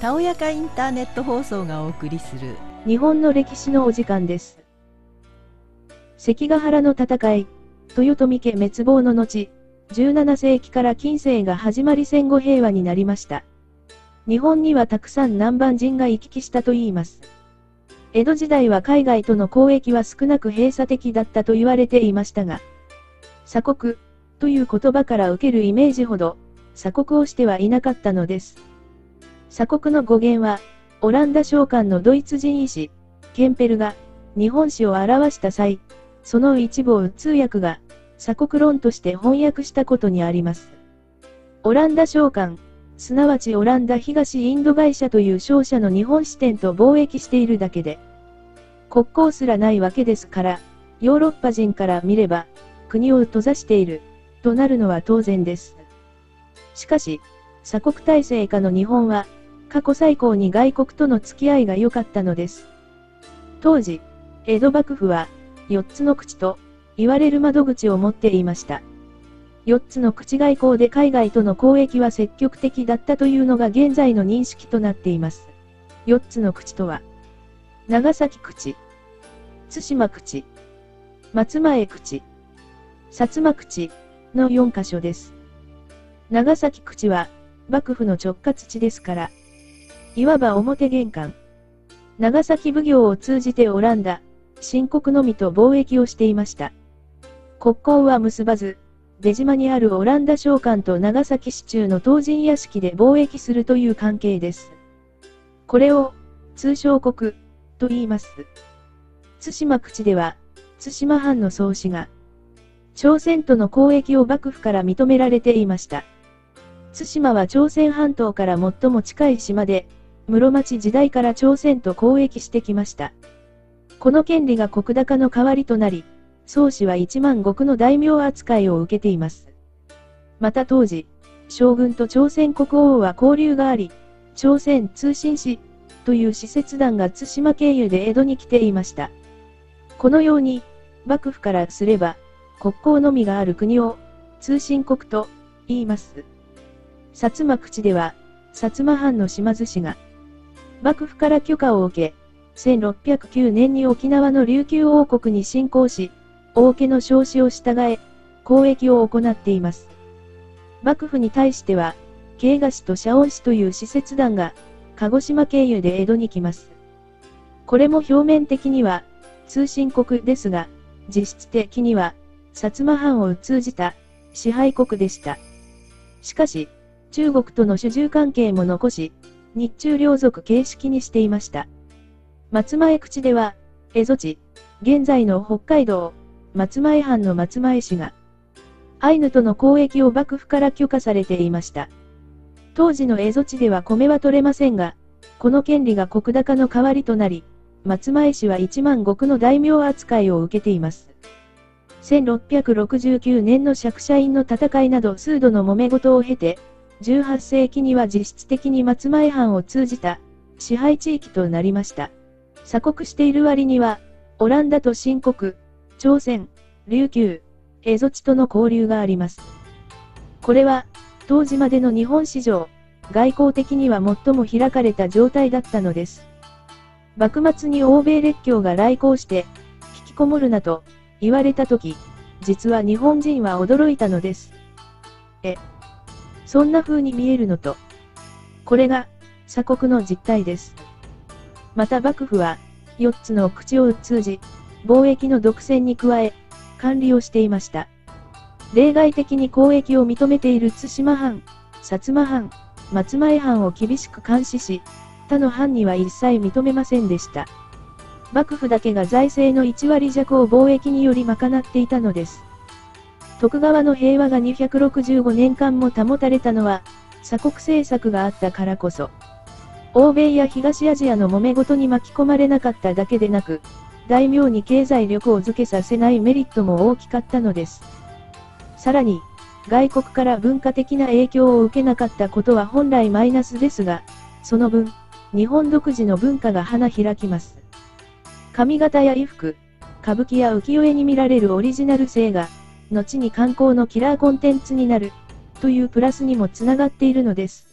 たおやかインターネット放送がお送りする日本の歴史のお時間です。関ヶ原の戦い、豊臣家滅亡の後、17世紀から近世が始まり戦後平和になりました。日本にはたくさん南蛮人が行き来したと言います。江戸時代は海外との交易は少なく閉鎖的だったと言われていましたが、鎖国という言葉から受けるイメージほど、鎖国をしてはいなかったのです。鎖国の語源は、オランダ商館のドイツ人医師、ケンペルが、日本史を表した際、その一部を通訳が、鎖国論として翻訳したことにあります。オランダ商館、すなわちオランダ東インド会社という商社の日本支店と貿易しているだけで、国交すらないわけですから、ヨーロッパ人から見れば、国を閉ざしている、となるのは当然です。しかし、鎖国体制下の日本は、過去最高に外国との付き合いが良かったのです。当時、江戸幕府は、4つの口と、言われる窓口を持っていました。4つの口外交で海外との交易は積極的だったというのが現在の認識となっています。4つの口とは、長崎口、対馬口、松前口、薩摩口の4カ所です。長崎口は、幕府の直轄地ですから、いわば表玄関。長崎奉行を通じてオランダ、新国のみと貿易をしていました。国交は結ばず、出島にあるオランダ商館と長崎市中の東神屋敷で貿易するという関係です。これを、通商国、と言います。対馬口では、対馬藩の創始が、朝鮮との交易を幕府から認められていました。対馬は朝鮮半島から最も近い島で、室町時代から朝鮮と交易してきました。この権利が国高の代わりとなり、宗氏は一万石の大名扱いを受けています。また当時、将軍と朝鮮国王は交流があり、朝鮮通信使という使節団が対馬経由で江戸に来ていました。このように、幕府からすれば、国交のみがある国を、通信国と言います。薩摩口では、薩摩藩の島津氏が、幕府から許可を受け、1609年に沖縄の琉球王国に侵攻し、王家の召子を従え、交易を行っています。幕府に対しては、慶賀氏と社恩氏という使節団が、鹿児島経由で江戸に来ます。これも表面的には、通信国ですが、実質的には、薩摩藩を通じた、支配国でした。しかし、中国との主従関係も残し、日中両属形式にしていました。松前口では、蝦夷地、現在の北海道、松前藩の松前氏が、アイヌとの交易を幕府から許可されていました。当時の蝦夷地では米は取れませんが、この権利が石高の代わりとなり、松前氏は一万石の大名扱いを受けています。1669年の釈迦院の戦いなど数度の揉め事を経て、18世紀には実質的に松前藩を通じた支配地域となりました。鎖国している割には、オランダと新国、朝鮮、琉球、蝦夷地との交流があります。これは、当時までの日本史上、外交的には最も開かれた状態だったのです。幕末に欧米列強が来航して、引きこもるなと言われたとき、実は日本人は驚いたのです。え、そんな風に見えるのと。これが、鎖国の実態です。また幕府は、4つの口を通じ、貿易の独占に加え、管理をしていました。例外的に交易を認めている対馬藩、薩摩藩、松前藩を厳しく監視し、他の藩には一切認めませんでした。幕府だけが財政の1割弱を貿易により賄っていたのです。徳川の平和が265年間も保たれたのは、鎖国政策があったからこそ。欧米や東アジアの揉め事に巻き込まれなかっただけでなく、大名に経済力を付けさせないメリットも大きかったのです。さらに、外国から文化的な影響を受けなかったことは本来マイナスですが、その分、日本独自の文化が花開きます。髪型や衣服、歌舞伎や浮世絵に見られるオリジナル性が、後に観光のキラーコンテンツになる、というプラスにもつながっているのです。